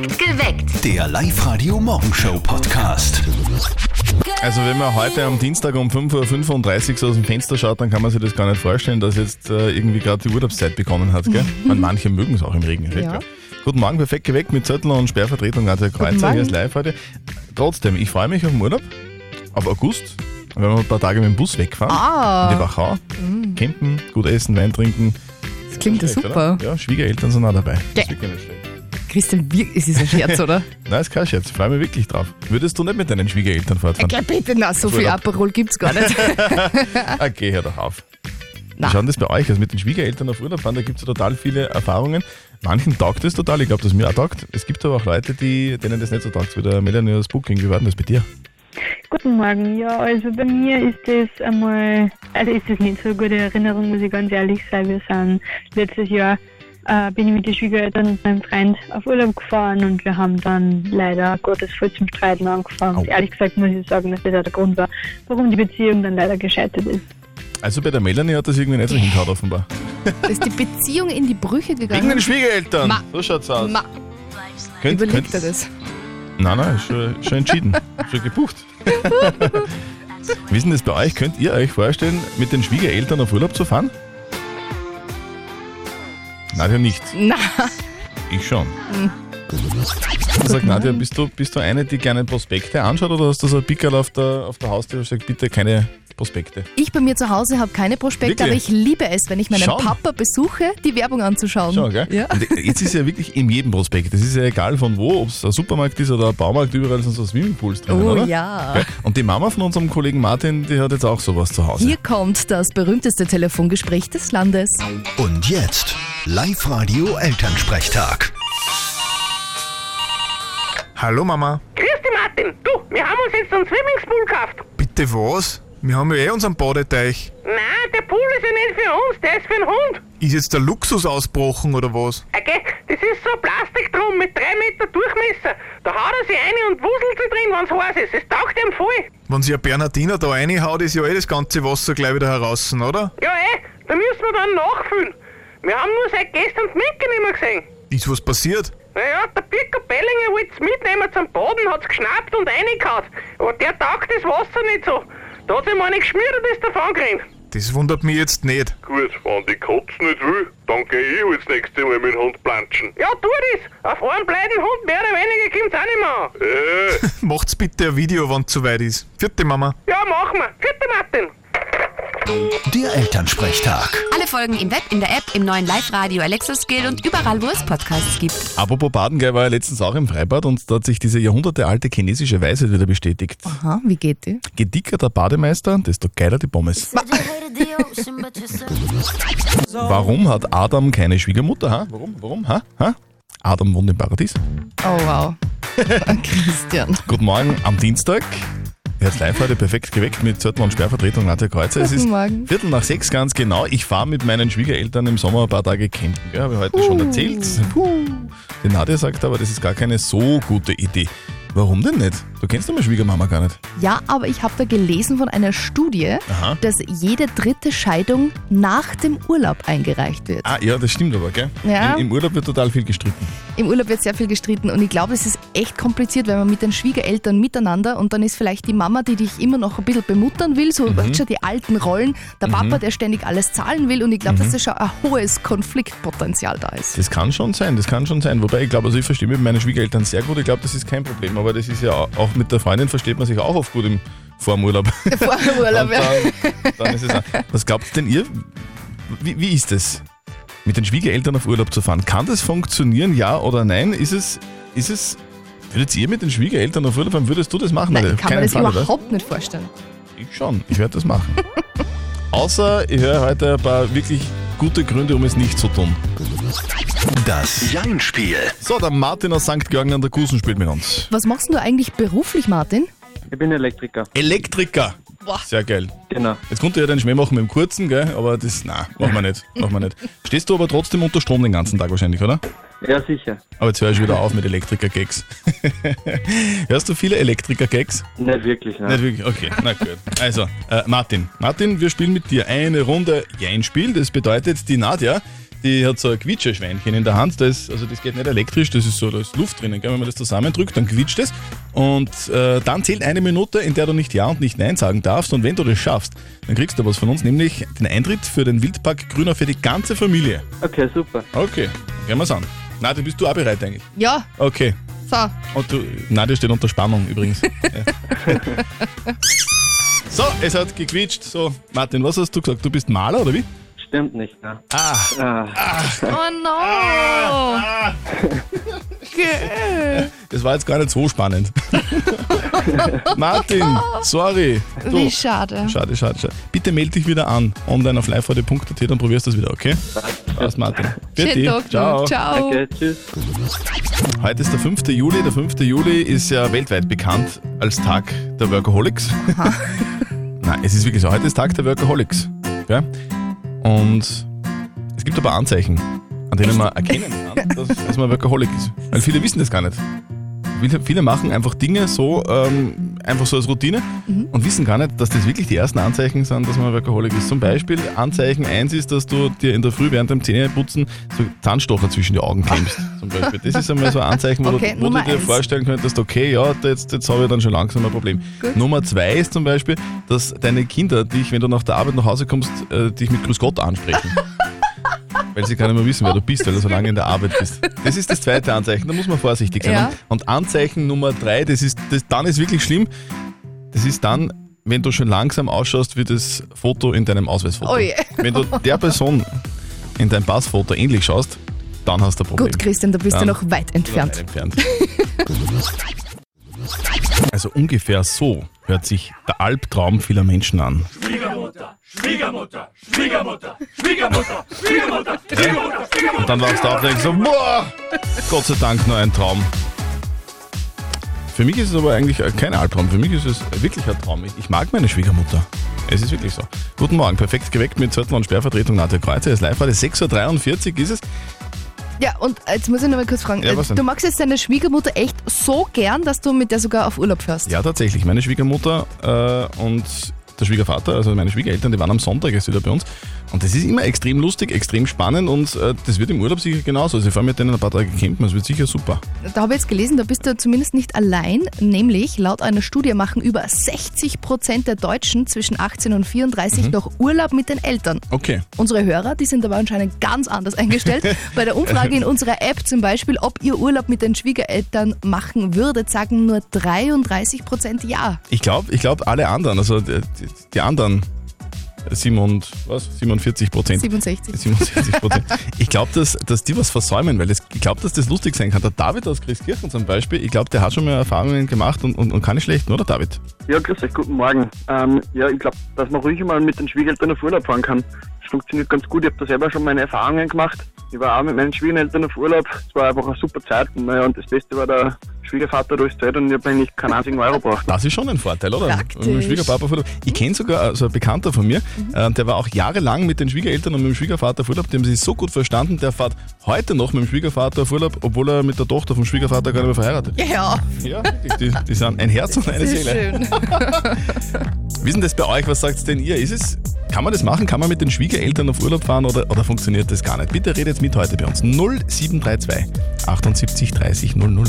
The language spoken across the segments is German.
Perfekt geweckt. Der Live-Radio-Morgenshow-Podcast. Also wenn man heute am Dienstag um 5.35 Uhr so aus dem Fenster schaut, dann kann man sich das gar nicht vorstellen, dass jetzt äh, irgendwie gerade die Urlaubszeit begonnen hat. Gell? Man, manche mögen es auch im Regen. Ja. Guten Morgen, perfekt geweckt mit Zettel und Sperrvertretung Nadja Kreuzer. Morgen. Hier ist live heute. Trotzdem, ich freue mich auf den Urlaub, auf August. Wenn wir ein paar Tage mit dem Bus wegfahren, Ah. in die Wachau, campen, gut essen, Wein trinken. Das klingt ja Schlecht, super. Oder? Ja, Schwiegereltern sind auch dabei. Das Ja. ist wirklich nicht schlecht. Christian, wir- es ist ein Scherz, oder? Nein, ist kein Scherz, ich freue mich wirklich drauf. Würdest du nicht mit deinen Schwiegereltern fortfahren? Ja, bitte, na, so viel. Aperol gibt's gar nicht. Okay, hör doch auf. Na. Wie schaut das bei euch aus mit den Schwiegereltern auf Urlaub fahren? Da gibt es ja total viele Erfahrungen. Manchen taugt es total, ich glaube, dass mir auch taugt. Es gibt aber auch Leute, die, denen das nicht so taugt, wie der Melanie aus Booking. Wie war denn das bei dir? Guten Morgen. Ja, also bei mir ist das einmal, also ist das nicht so eine gute Erinnerung, muss ich ganz ehrlich sein. Wir sind letztes Jahr äh, bin ich mit den Schwiegereltern und meinem Freund auf Urlaub gefahren und wir haben dann leider Gottes voll zum Streiten angefangen. Au. Ehrlich gesagt muss ich sagen, dass das auch der Grund war, warum die Beziehung dann leider gescheitert ist. Also bei der Melanie hat das irgendwie nicht so hingehauen offenbar. Da ist die Beziehung in die Brüche Wegen gegangen. den Schwiegereltern! Ma. So schaut's aus. Ma, Könnt- überlegt er das? Nein, nein, ist schon, schon entschieden. schon gebucht. Wie ist denn das bei euch? Könnt ihr euch vorstellen, mit den Schwiegereltern auf Urlaub zu fahren? Nadja nicht. Na, Ich schon. Sag Nadja, bist du, bist du eine, die gerne Prospekte anschaut oder hast du so ein Pickerl auf der, auf der Haustür und sagt, bitte keine Prospekte? ich bei mir zu Hause habe keine Prospekte, aber ich liebe es, wenn ich meinen Schon? Papa besuche, die Werbung anzuschauen. Schon, gell? Ja. Und jetzt ist ja wirklich in jedem Prospekt. Es ist ja egal von wo, ob es ein Supermarkt ist oder ein Baumarkt, überall sind so Swimmingpools drin, Oh oder? ja. Gell? Und die Mama von unserem Kollegen Martin, die hat jetzt auch sowas zu Hause. Hier kommt das berühmteste Telefongespräch des Landes. Und jetzt Live-Radio-Elternsprechtag. Hallo Mama. Grüß dich, Martin. Du, wir haben uns jetzt einen Swimmingpool gekauft. Bitte was? Wir haben ja eh unseren Badeteich. Nein, der Pool ist ja nicht für uns, der ist für den Hund. Ist jetzt der Luxus ausbrochen oder was? Okay, das ist so ein Plastikdrum mit drei Meter Durchmesser. Da haut er sich rein und wuselt sich drin, wenn's heiß ist. Es taugt ihm voll. Wenn sich ein Bernardiner da reinhaut, ist ja eh das ganze Wasser gleich wieder heraus, oder? Ja, eh, da müssen wir dann nachfüllen. Wir haben nur seit gestern die Minke nicht mehr gesehen. Ist was passiert? Naja, der Birker Bellinger wollte es mitnehmen zum Baden, hat's geschnappt und reingehauen. Aber der taugt das Wasser nicht so. Da hat mal nicht geschmiert und ist davon gerannt. Das wundert mich jetzt nicht. Gut, wenn die Katze nicht will, dann geh ich halt das nächste Mal mit dem Hund planschen. Ja, tu das. Auf einen bleiden Hund mehr oder weniger kommt's auch nicht mehr an. Äh, Macht's bitte ein Video, wenn zu weit ist. Vierte Mama. Ja, machen wir. Vierte Martin. Der Elternsprechtag. Alle Folgen im Web, in der App, im neuen Live-Radio Alexa Skill und überall, wo es Podcasts gibt. Apropos Baden, gell, war ja letztens auch im Freibad und da hat sich diese jahrhundertealte chinesische Weisheit wieder bestätigt. Aha, wie geht die? Je dicker der Bademeister, desto geiler die Pommes. Warum hat Adam keine Schwiegermutter? Ha? Warum? Warum? Ha? Ha? Adam wohnt im Paradies. Oh wow. Christian. Guten Morgen am Dienstag. Jetzt live heute perfekt geweckt mit Zettel und Sperrvertretung Nadja Kreuzer. Es ist Morgen. Viertel nach sechs ganz genau. Ich fahre mit meinen Schwiegereltern im Sommer ein paar Tage campen. Ja, habe ich heute schon erzählt. Puh. Die Nadja sagt aber, das ist gar keine so gute Idee. Warum denn nicht? Du kennst doch meine Schwiegermama gar nicht. Ja, aber ich habe da gelesen von einer Studie, Aha. dass jede dritte Scheidung nach dem Urlaub eingereicht wird. Ah, ja, das stimmt aber, gell? Ja. Im, Im Urlaub wird total viel gestritten. Im Urlaub wird sehr viel gestritten und ich glaube, es ist echt kompliziert, wenn man mit den Schwiegereltern miteinander und dann ist vielleicht die Mama, die dich immer noch ein bisschen bemuttern will, so weißt schon die alten Rollen, der Papa, der ständig alles zahlen will und ich glaube, dass da schon ein hohes Konfliktpotenzial da ist. Das kann schon sein, das kann schon sein. Wobei ich glaube, also ich verstehe mit meinen Schwiegereltern sehr gut. Ich glaube, das ist kein Problem. Aber das ist ja auch mit der Freundin versteht man sich auch oft gut im Vormurlaub. Vor dem Urlaub, Und ja. dann, dann ist es auch. Was glaubt denn ihr? Wie, wie ist es, mit den Schwiegereltern auf Urlaub zu fahren? Kann das funktionieren, ja oder nein? Ist es, ist es, würdet ihr mit den Schwiegereltern auf Urlaub fahren? Würdest du das machen? Nein, kann man das Fall, oder? überhaupt nicht vorstellen. Ich schon, ich werde das machen. Außer ich höre heute ein paar wirklich gute Gründe, um es nicht zu tun. Das Jein-Spiel. So, der Martin aus St. Georgen an der Gusen spielt mit uns. Was machst denn du eigentlich beruflich, Martin? Ich bin Elektriker. Elektriker. Sehr geil. Genau. Jetzt konnte ich ja den Schmäh machen mit dem kurzen, gell? aber das, nein, machen wir nicht. Machen wir nicht. Stehst du aber trotzdem unter Strom den ganzen Tag wahrscheinlich, oder? Ja, sicher. Aber jetzt höre ich wieder auf mit Elektriker-Gags. Hörst du viele Elektriker-Gags? Nicht wirklich, ne? Nicht wirklich? Okay, na gut. Also, äh, Martin. Martin, wir spielen mit dir eine Runde Jein-Spiel. Das bedeutet, die Nadja, die hat so ein Quietscheschweinchen in der Hand. Das, also das geht nicht elektrisch, das ist so, da ist Luft drinnen. Gell? Wenn man das zusammendrückt, dann quietscht es. Und äh, dann zählt eine Minute, in der du nicht Ja und nicht Nein sagen darfst. Und wenn du das schaffst, dann kriegst du was von uns, nämlich den Eintritt für den Wildpark Grüner für die ganze Familie. Okay, super. Okay, dann gehen wir's an. Nadja, bist du auch bereit eigentlich? Ja, Okay. so. Und du, Nadja steht unter Spannung übrigens. So, es hat gequietscht. So, Martin, was hast du gesagt? Du bist Maler oder wie? Stimmt nicht, ne? Ah, Ah, Oh no! Gell. das war jetzt gar nicht so spannend. Martin, sorry. Du, Wie schade. Schade, schade, schade. Bitte melde dich wieder an. Online auf liveradio.at, dann probierst du das wieder, okay? Passt, Martin. Noch. Ciao. Ciao. okay, tschüss. Heute ist der 5. Juli. Der 5. Juli ist ja weltweit bekannt als Tag der Workaholics. Nein, es ist wirklich so. Heute ist Tag der Workaholics. Gell? Und es gibt aber Anzeichen, an denen man erkennen kann, dass, dass man Workaholic ist. Weil viele wissen das gar nicht. Viele, machen einfach Dinge so, ähm, einfach so als Routine und wissen gar nicht, dass das wirklich die ersten Anzeichen sind, dass man Workaholic ist. Zum Beispiel Anzeichen 1 ist, dass du dir in der Früh während dem Zähneputzen so Zahnstocher zwischen die Augen klemmst. Zum Beispiel. Das ist einmal so ein Anzeichen, wo, Okay, du, wo du dir eins. vorstellen könntest, okay, ja, jetzt, jetzt habe ich dann schon langsam ein Problem. Nummer zwei ist zum Beispiel, dass deine Kinder dich, wenn du nach der Arbeit nach Hause kommst, äh, dich mit Grüß Gott ansprechen. Weil sie gar nicht mehr wissen, wer du bist, weil du so lange in der Arbeit bist. Das ist das zweite Anzeichen, da muss man vorsichtig sein. Ja. Und Anzeichen Nummer drei, das ist, das, dann ist wirklich schlimm, das ist dann, wenn du schon langsam ausschaust wie das Foto in deinem Ausweisfoto. Oh je. Wenn du der Person in deinem Passfoto ähnlich schaust, dann hast du ein Problem. Gut, Christian, da bist Dann- du noch weit entfernt. Weit entfernt. Also ungefähr so hört sich der Albtraum vieler Menschen an. Ja? Und dann wachst du auf und denkst so, boah, Gott sei Dank nur ein Traum. Für mich ist es aber eigentlich äh, kein Albtraum, für mich ist es wirklich ein Traum. Ich- Ich mag meine Schwiegermutter. Es ist wirklich so. Guten Morgen, perfekt geweckt mit Zettel und Sperrvertretung Nadja Kreuzer. Es ist live heute 6.43 Uhr ist es. Ja, und jetzt muss ich noch mal kurz fragen. Ja, was denn? du magst jetzt deine Schwiegermutter echt so gern, dass du mit der sogar auf Urlaub fährst. Ja, tatsächlich. Meine Schwiegermutter äh, und der Schwiegervater, also meine Schwiegereltern, die waren am Sonntag erst wieder bei uns. Und das ist immer extrem lustig, extrem spannend und äh, das wird im Urlaub sicher genauso. Also ich fahre mit denen ein paar Tage campen, das wird sicher super. Da habe ich jetzt gelesen, da bist du zumindest nicht allein. Nämlich, laut einer Studie machen über 60 Prozent der Deutschen zwischen 18 und 34 Mhm. noch Urlaub mit den Eltern. Okay. Unsere Hörer, die sind aber anscheinend ganz anders eingestellt. Bei der Umfrage in unserer App zum Beispiel, ob ihr Urlaub mit den Schwiegereltern machen würdet, sagen nur 33 Prozent ja. Ich glaube, ich glaub, alle anderen, also die- die anderen 7 und, was, 47 Prozent. 67. 67 Prozent. Ich glaube, dass, dass die was versäumen, weil das, ich glaube, dass das lustig sein kann. Der David aus Christkirchen zum Beispiel, ich glaube, der hat schon mal Erfahrungen gemacht und, und, und keine schlechten, oder David? Ja, grüß euch, guten Morgen. Ähm, ja, ich glaube, dass man ruhig mal mit den Schwiegereltern auf Urlaub fahren kann. Das funktioniert ganz gut. Ich habe da selber schon meine Erfahrungen gemacht. Ich war auch mit meinen Schwiegereltern auf Urlaub. Es war einfach eine super Zeit. Und, naja, und das Beste war der Schwiegervater durch Zeit und ich habe eigentlich keinen einzigen Euro gebraucht. Das ist schon ein Vorteil, oder? Praktisch. Mit dem Schwiegerpapa Urlaub. Ich kenne sogar also ein Bekannter von mir, äh, der war auch jahrelang mit den Schwiegereltern und mit dem Schwiegervater auf Urlaub. Die haben sich so gut verstanden, der fährt heute noch mit dem Schwiegervater auf Urlaub, obwohl er mit der Tochter vom Schwiegervater gar nicht mehr verheiratet ist. Ja, Ja, die, die sind ein Herz und eine das ist Seele. schön. Wie ist denn das bei euch? Was sagt denn ihr? Ist es, kann man das machen? Kann man mit den Schwiegereltern auf Urlaub fahren oder, oder funktioniert das gar nicht? Bitte redet jetzt mit heute bei uns. 0732 78 30 00.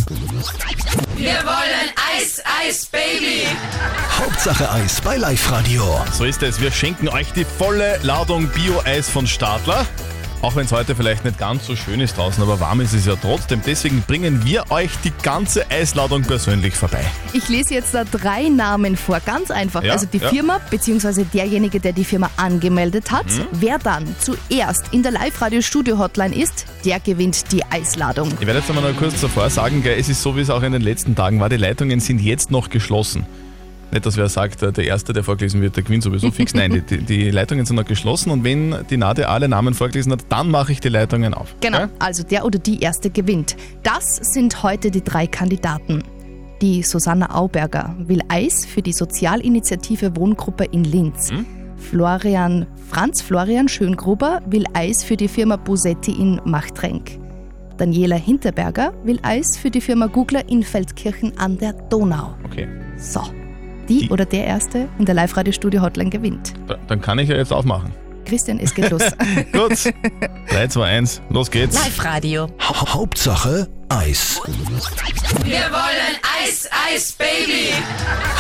Hauptsache Eis bei Live Radio. So ist es. Wir schenken euch die volle Ladung Bio-Eis von Stadler. Auch wenn es heute vielleicht nicht ganz so schön ist draußen, aber warm ist es ja trotzdem. Deswegen bringen wir euch die ganze Eisladung persönlich vorbei. Ich lese jetzt da drei Namen vor, ganz einfach. Ja, also die ja. Firma bzw. derjenige, der die Firma angemeldet hat. Mhm. Wer dann zuerst in der Live-Radio-Studio-Hotline ist, der gewinnt die Eisladung. Ich werde jetzt einmal noch kurz davor sagen, gell, es ist so, wie es auch in den letzten Tagen war. Die Leitungen sind jetzt noch geschlossen. Nicht, dass wer sagt, der Erste, der vorgelesen wird, der gewinnt sowieso fix. Nein, die, die, Leitungen sind noch geschlossen und wenn die Nadja alle Namen vorgelesen hat, dann mache ich die Leitungen auf. Genau, Gell? also der oder die Erste gewinnt. Das sind heute die drei Kandidaten. Die Susanna Auberger will Eis für die Sozialinitiative Wohngruppe in Linz. Florian, Franz Florian Schöngruber will Eis für die Firma Bosetti in Machtrenk. Daniela Hinterberger will Eis für die Firma Googler in Feldkirchen an der Donau. Okay. So, die, Die- oder der Erste in der Live-Radio-Studio-Hotline gewinnt. Da- Dann kann ich ja jetzt aufmachen. Christian, es geht los. Gut. 3, 2, 1, los geht's. Live-Radio. Ha Hauptsache Eis. Wir wollen Eis, Eis, Baby.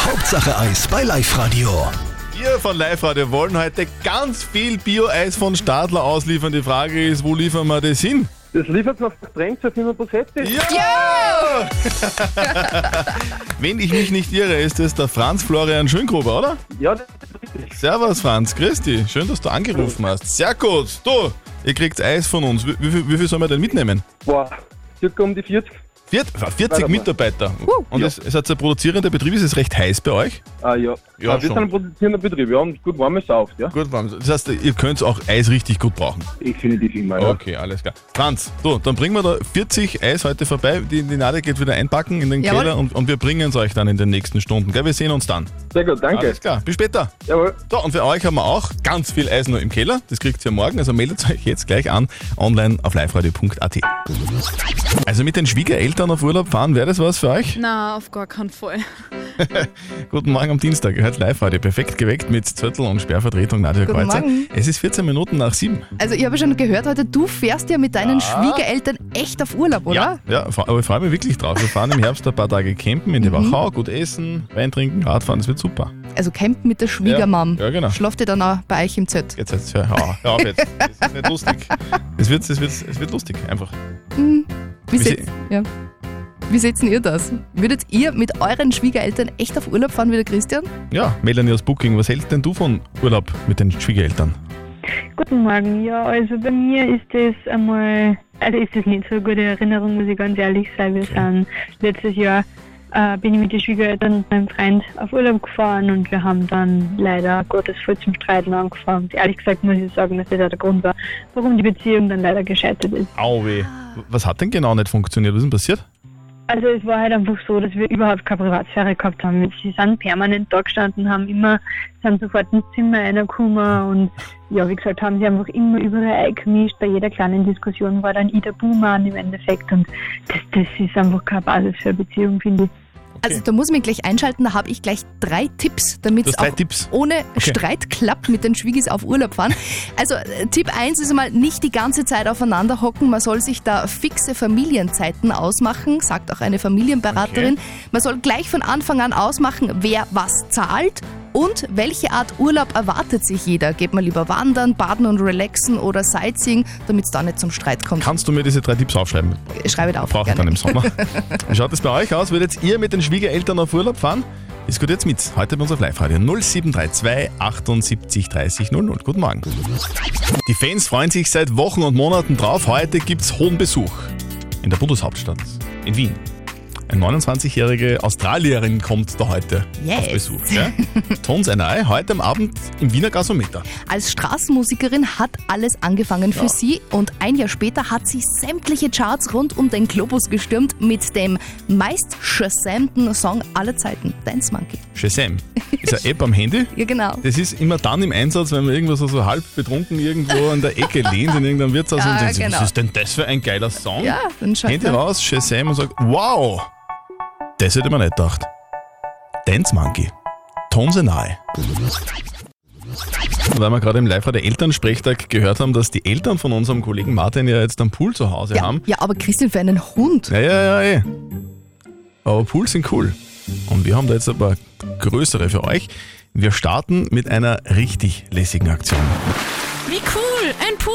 Hauptsache Eis bei Live Radio. Wir von Live Radio wollen heute ganz viel Bio-Eis von Stadler ausliefern. Die Frage ist, wo liefern wir das hin? Das liefert auf Getränk zur Firma Posetti. Ja! Wenn ich mich nicht irre, ist es der Franz Florian Schöngruber, oder? Ja, das ist richtig. Servus Franz, grüß dich. Schön, dass du angerufen hast. Sehr gut. Du, ihr kriegt Eis von uns. Wie, wie, viel- wie viel sollen wir denn mitnehmen? Boah, circa um die 40. Viert- 40 Mitarbeiter. Und es, es hat ein produzierender Betrieb, ist es recht heiß bei euch? Ah ja. Ja, Ah, wir schon. sind ein produzierender Betrieb, wir haben gut warmes Sauft, ja. Gut, warm. Das heißt, ihr könnt auch Eis richtig gut brauchen. Definitiv immer, ja. Okay, alles klar. Franz, du, dann bringen wir da 40 Eis heute vorbei. Die, die Nadel geht wieder einpacken in den Jawohl. Keller und, und wir bringen es euch dann in den nächsten Stunden. Gell, wir sehen uns dann. Sehr gut, danke. Alles klar, bis später. Jawohl. So, und für euch haben wir auch ganz viel Eis noch im Keller. Das kriegt ihr morgen, also meldet euch jetzt gleich an, online auf liveradio.at. Also mit den Schwiegereltern auf Urlaub fahren, wäre das was für euch? Na, auf gar keinen Fall. Guten Morgen am Dienstag, hört Live-Radio. Perfekt geweckt mit Zettel und Sperrvertretung Nadja Guten Kreuzer. Morgen. Es ist 14 Minuten nach 7. Also ich habe schon gehört heute, du fährst ja mit deinen Schwiegereltern echt auf Urlaub, oder? Ja, ja, aber ich freue mich wirklich drauf. Wir fahren im Herbst ein paar Tage campen in die Mhm. Wachau, gut essen, Wein trinken, Radfahren, das wird super. Also campen mit der Schwiegermam. Ja, ja, genau. Schlaft ihr dann auch bei euch im Zelt? Jetzt, jetzt hör, hör, hör auf jetzt. Das ist nicht lustig. Es wird, es, wird, es wird lustig, einfach. Hm. Wie, Wie seht, ja. Wie seht ihr das? Würdet ihr mit euren Schwiegereltern echt auf Urlaub fahren wie der Christian? Ja, Melanie aus Booking, was hältst denn du von Urlaub mit den Schwiegereltern? Guten Morgen. Ja, also bei mir ist das einmal, also ist das nicht so eine gute Erinnerung, muss ich ganz ehrlich sein. Wir sind letztes Jahr äh, bin ich mit den Schwiegereltern und meinem Freund auf Urlaub gefahren und wir haben dann leider Gottes voll zum Streiten angefangen. Ehrlich gesagt muss ich sagen, dass das auch der Grund war, warum die Beziehung dann leider gescheitert ist. Au weh. Was hat denn genau nicht funktioniert? Was ist denn passiert? Also es war halt einfach so, dass wir überhaupt keine Privatsphäre gehabt haben. Sie sind permanent da gestanden, haben immer, sind sofort ins Zimmer reingekommen und ja, wie gesagt, haben sie einfach immer überall eingemischt. Bei jeder kleinen Diskussion war dann der Buhmann im Endeffekt und das, das ist einfach keine Basis für eine Beziehung, finde ich. Also da muss ich mich gleich einschalten, da habe ich gleich drei Tipps, damit es auch Tipps. ohne Streit klappt mit den Schwiegis auf Urlaub fahren. Also äh, Tipp 1 ist einmal nicht die ganze Zeit aufeinander hocken, man soll sich da fixe Familienzeiten ausmachen, sagt auch eine Familienberaterin. Man soll gleich von Anfang an ausmachen, wer was zahlt und welche Art Urlaub erwartet sich jeder. Geht man lieber wandern, baden und relaxen oder Sightseeing, damit es da nicht zum Streit kommt. Kannst du mir diese drei Tipps aufschreiben? Schreibe da auf. Brauche ich dann im Sommer. Wie schaut es bei euch aus? Würdet ihr mit den Schwiegereltern auf Urlaub fahren? Diskutiert mit heute bei uns auf Live-Radio 0732 78 30 00. Guten Morgen. Die Fans freuen sich seit Wochen und Monaten drauf. Heute gibt es hohen Besuch in der Bundeshauptstadt, in Wien. Eine 29-jährige Australierin kommt da heute Yes. auf Besuch. Ja? Tones and I, heute am Abend im Wiener Gasometer. Als Straßenmusikerin hat alles angefangen für sie und ein Jahr später hat sie sämtliche Charts rund um den Globus gestürmt mit dem meist shasamten Song aller Zeiten, Dance Monkey. Shazam ist eine App am Handy. Ja, genau. Das ist immer dann im Einsatz, wenn man irgendwo so, so halb betrunken irgendwo an der Ecke lehnt in irgendeinem Wirtshaus Ja, und denkt, genau. was ist denn das für ein geiler Song? Ja, dann schaut Handy raus, Shazam und sagt, wow, das hätte man nicht gedacht. Dance Monkey, Tones and I. Weil wir gerade im live der Elternsprechtag gehört haben, dass die Eltern von unserem Kollegen Martin ja jetzt einen Pool zu Hause Ja, haben. ja, aber Christian, für einen Hund. Ja, ja, ja, eh. Aber Pools sind cool. Und wir haben da jetzt ein paar größere für euch. Wir starten mit einer richtig lässigen Aktion. Wie cool, ein Pool.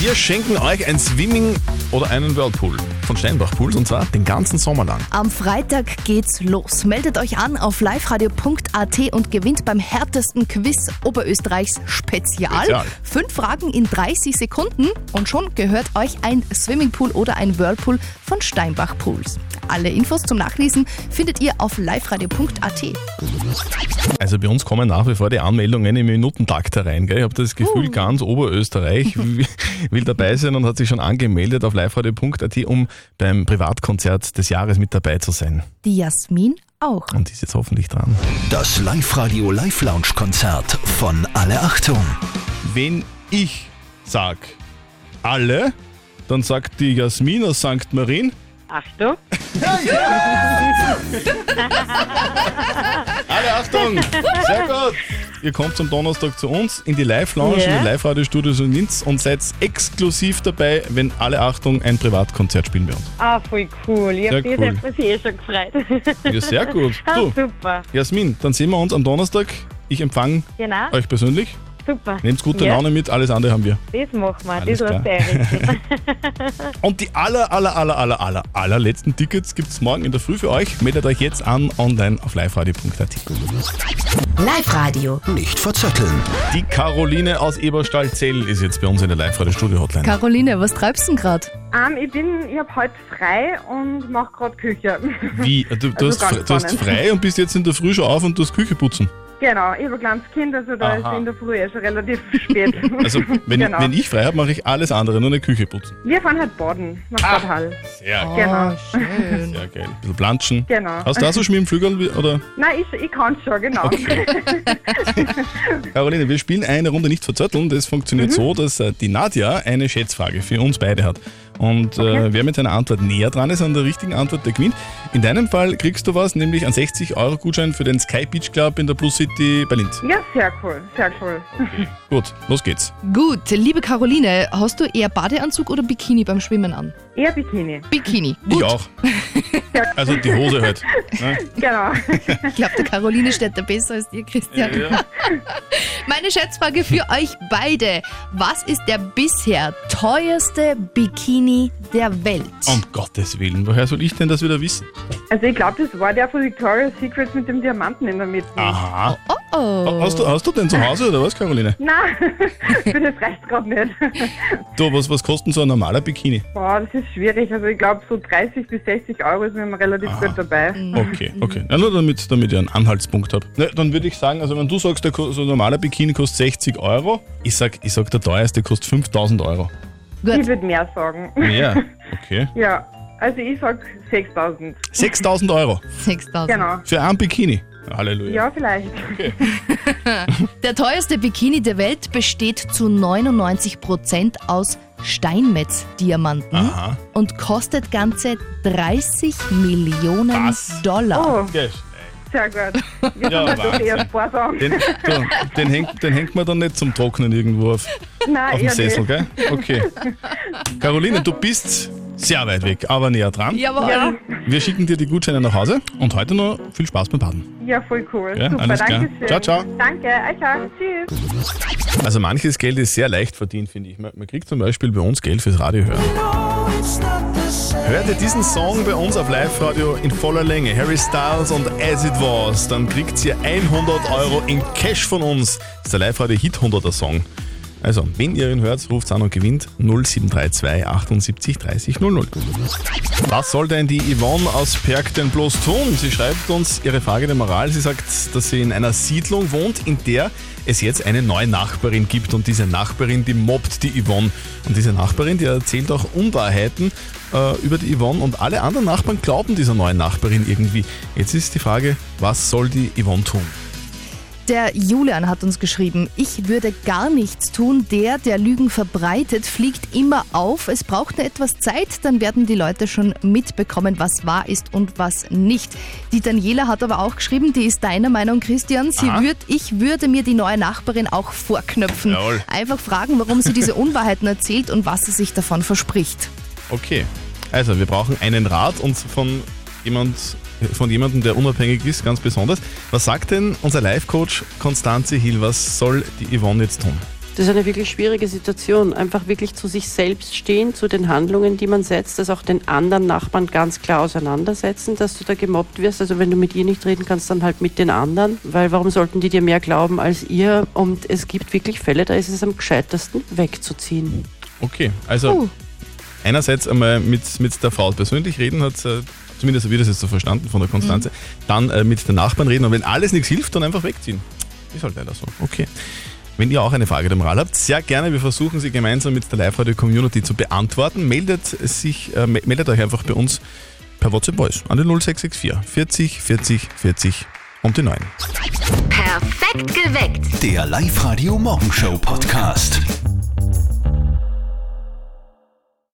Wir schenken euch ein Swimming oder einen Whirlpool von Steinbach Pools und zwar den ganzen Sommer lang. Am Freitag geht's los. Meldet euch an auf liveradio.at und gewinnt beim härtesten Quiz Oberösterreichs Spezial. Spezial. Fünf Fragen in 30 Sekunden und schon gehört euch ein Swimmingpool oder ein Whirlpool von Steinbach Pools. Alle Infos zum Nachlesen findet ihr auf liveradio.at. Also bei uns kommen nach wie vor die Anmeldungen im Minutentakt herein. Gell? Ich habe das Gefühl, ganz Oberösterreich will dabei sein und hat sich schon angemeldet auf liveradio.at, um beim Privatkonzert des Jahres mit dabei zu sein. Die Jasmin auch. Und die ist jetzt hoffentlich dran. Das Live-Radio Live-Lounge-Konzert von Alle Achtung. Wenn ich sag alle, dann sagt die Jasmin aus St. Marien, Achtung. Alle Achtung! Sehr! Ihr kommt am Donnerstag zu uns in die Live-Lounge, Ja. in die Live-Radio-Studios in Linz und seid exklusiv dabei, wenn alle Achtung ein Privatkonzert spielen bei uns. Ah, voll cool. Ich habe mich cool. auf eh schon gefreut. Ja, sehr gut. Ah, Du. super. Jasmin, dann sehen wir uns am Donnerstag. Ich empfange Genau. euch persönlich. Super. Nehmt gute ja, Laune mit, alles andere haben wir. Das machen wir. Alles das war. Und die aller, aller, aller, aller, aller, allerletzten Tickets gibt es morgen in der Früh für euch. Meldet euch jetzt an online auf liveradio.at. Live-Radio. Nicht verzetteln. Die Caroline aus Eberstahl-Zell ist jetzt bei uns in der Live-Radio-Studio-Hotline. Caroline, was treibst du denn gerade? Ähm, ich bin, ich habe heute frei und mache gerade Küche. Wie? Du, du, Also hast, du hast frei und bist jetzt in der Früh schon auf und tust Küche putzen. Genau, ich habe ein kleines Kind, also da Aha. ist in der Früh eh schon relativ spät. Also, wenn, genau. wenn ich frei habe, mache ich alles andere, nur eine Küche putzen. Wir fahren halt baden nach Bad Hall. Sehr Oh, Genau. schön. Sehr geil. Ein bisschen planschen. Genau. Hast du auch so Schmier im Oder? Nein, ich, ich kann es schon, genau. Caroline, wir spielen eine Runde nicht verzötteln. Das funktioniert Mhm. so, dass äh, die Nadja eine Schätzfrage für uns beide hat. Und äh, wer mit seiner Antwort näher dran ist an der richtigen Antwort, der gewinnt. In deinem Fall kriegst du was, nämlich einen 60-Euro-Gutschein für den Sky Beach Club in der Plus City bei Linz. ja, sehr cool, sehr cool. Gut, los geht's. Gut, liebe Caroline, hast du eher Badeanzug oder Bikini beim Schwimmen an? Eher Bikini. Bikini. Ich auch. Also die Hose halt. Ne? Genau. Ich glaube, der Caroline steht da besser als dir, Christian. Meine Schätzfrage für euch beide. Was ist der bisher teuerste Bikini der Welt? Um Gottes Willen, woher soll ich denn das wieder wissen? Also ich glaube, das war der von Victoria's Secret mit dem Diamanten in der Mitte. Aha. Oh oh. Hast du, hast du den zu Hause oder was, Caroline? Nein, für das reicht gerade nicht. Du, was, was kostet so ein normaler Bikini? Boah, das ist schwierig. Also ich glaube, so 30 bis 60 Euro ist mir immer relativ gut dabei. Okay, okay. Ja, nur damit, damit ich einen Anhaltspunkt habe. Ne, dann würde ich sagen, also wenn du sagst, der so ein normaler Bikini kostet 60 Euro, ich sag, ich sag der teuerste kostet 5000 Euro. Ich würde mehr sagen. Mehr? Okay. Ja, also ich sag 6000. 6000 Euro 6000. Genau. für einen Bikini. Halleluja. Ja, vielleicht. Der teuerste Bikini der Welt besteht zu 99% aus Steinmetz-Diamanten Aha. und kostet ganze 30 Millionen Was? Dollar. Oh, Okay. sehr gut. Wir Ja, sind eher sparsam. Den, du, den, hängt, den hängt man dann nicht zum Trocknen irgendwo auf, Nein, auf dem eher Sessel, nicht. gell? Okay. Caroline, du bist sehr weit weg, aber näher dran. Jawohl. Ja, Wir schicken dir die Gutscheine nach Hause und heute noch viel Spaß beim Baden. Ja, voll cool. Ja, Super, alles klar. danke schön. Ciao, ciao. Danke, euch auch. Tschüss. Also manches Geld ist sehr leicht verdient, finde ich. Man, man kriegt zum Beispiel bei uns Geld fürs Radio hören. Hört ihr diesen Song bei uns auf Live-Radio in voller Länge, Harry Styles und As It Was, dann kriegt ihr 100 Euro in Cash von uns. Das ist der Live-Radio Hit 100er Song. Also, wenn ihr ihn hört, ruft an und gewinnt 0732 78 30 00. Was soll denn die Yvonne aus Perg denn bloß tun? Sie schreibt uns ihre Frage der Moral. Sie sagt, dass sie in einer Siedlung wohnt, in der es jetzt eine neue Nachbarin gibt. Und diese Nachbarin, die mobbt die Yvonne. Und diese Nachbarin, die erzählt auch Unwahrheiten äh, über die Yvonne. Und alle anderen Nachbarn glauben dieser neuen Nachbarin irgendwie. Jetzt ist die Frage, was soll die Yvonne tun? Der Julian hat uns geschrieben, ich würde gar nichts tun. Der, der Lügen verbreitet, fliegt immer auf. Es braucht nur etwas Zeit, dann werden die Leute schon mitbekommen, was wahr ist und was nicht. Die Daniela hat aber auch geschrieben, die ist deiner Meinung, Christian. Sie Aha. würd, ich würde mir die neue Nachbarin auch vorknöpfen. Jawohl. Einfach fragen, warum sie diese Unwahrheiten erzählt und was sie sich davon verspricht. Okay, also wir brauchen einen Rat und von jemand von jemandem, der unabhängig ist, ganz besonders. Was sagt denn unser Life-Coach Konstanze Hill? Was soll die Yvonne jetzt tun? Das ist eine wirklich schwierige Situation. Einfach wirklich zu sich selbst stehen, zu den Handlungen, die man setzt, das auch den anderen Nachbarn ganz klar auseinandersetzen, dass du da gemobbt wirst. Also wenn du mit ihr nicht reden kannst, dann halt mit den anderen. Weil warum sollten die dir mehr glauben als ihr? Und es gibt wirklich Fälle, da ist es am gescheitersten, wegzuziehen. Okay, also einerseits einmal mit, mit der Frau persönlich reden, hat äh, zumindest habe ich das jetzt so verstanden von der Konstanze. Dann äh, mit den Nachbarn reden und wenn alles nichts hilft, dann einfach wegziehen. Ist halt leider so. Okay. Wenn ihr auch eine Frage der Moral habt, sehr gerne. Wir versuchen sie gemeinsam mit der Live-Radio-Community zu beantworten. Meldet, sich, äh, me- meldet euch einfach bei uns per WhatsApp Voice an die 0664 40 40 40 und die 9. Perfekt geweckt. Der Live-Radio Morgenshow Podcast.